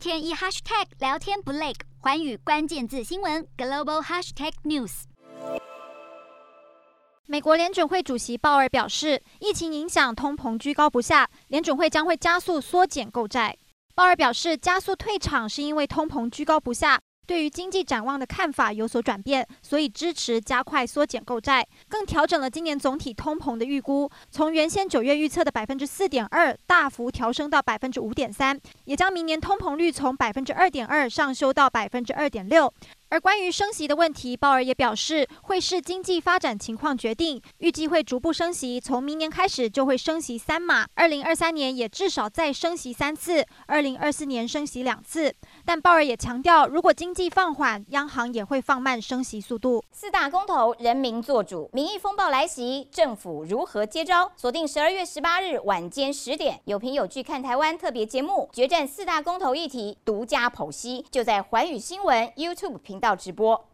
天一 hashtag 聊天不累，寰宇关键字新闻 global hashtag news。美国联准会主席鲍尔表示，疫情影响通膨居高不下，联准会将会加速缩减购债。鲍尔表示，加速退场是因为通膨居高不下。对于经济展望的看法有所转变，所以支持加快缩减购债，更调整了今年总体通膨的预估，从原先九月预测的百分之四点二大幅调升到百分之五点三，也将明年通膨率从百分之二点二上修到百分之二点六。而关于升息的问题，鲍尔也表示会视经济发展情况决定，预计会逐步升息，从明年开始就会升息三码，二零二三年也至少再升息三次，二零二四年升息两次。但鲍尔也强调，如果经济放缓，央行也会放慢升息速度。四大公投，人民做主，民意风暴来袭，政府如何接招？锁定十二月十八日晚间十点，有凭有据看台湾特别节目，决战四大公投议题，独家剖析，就在寰宇新闻 YouTube 到直播。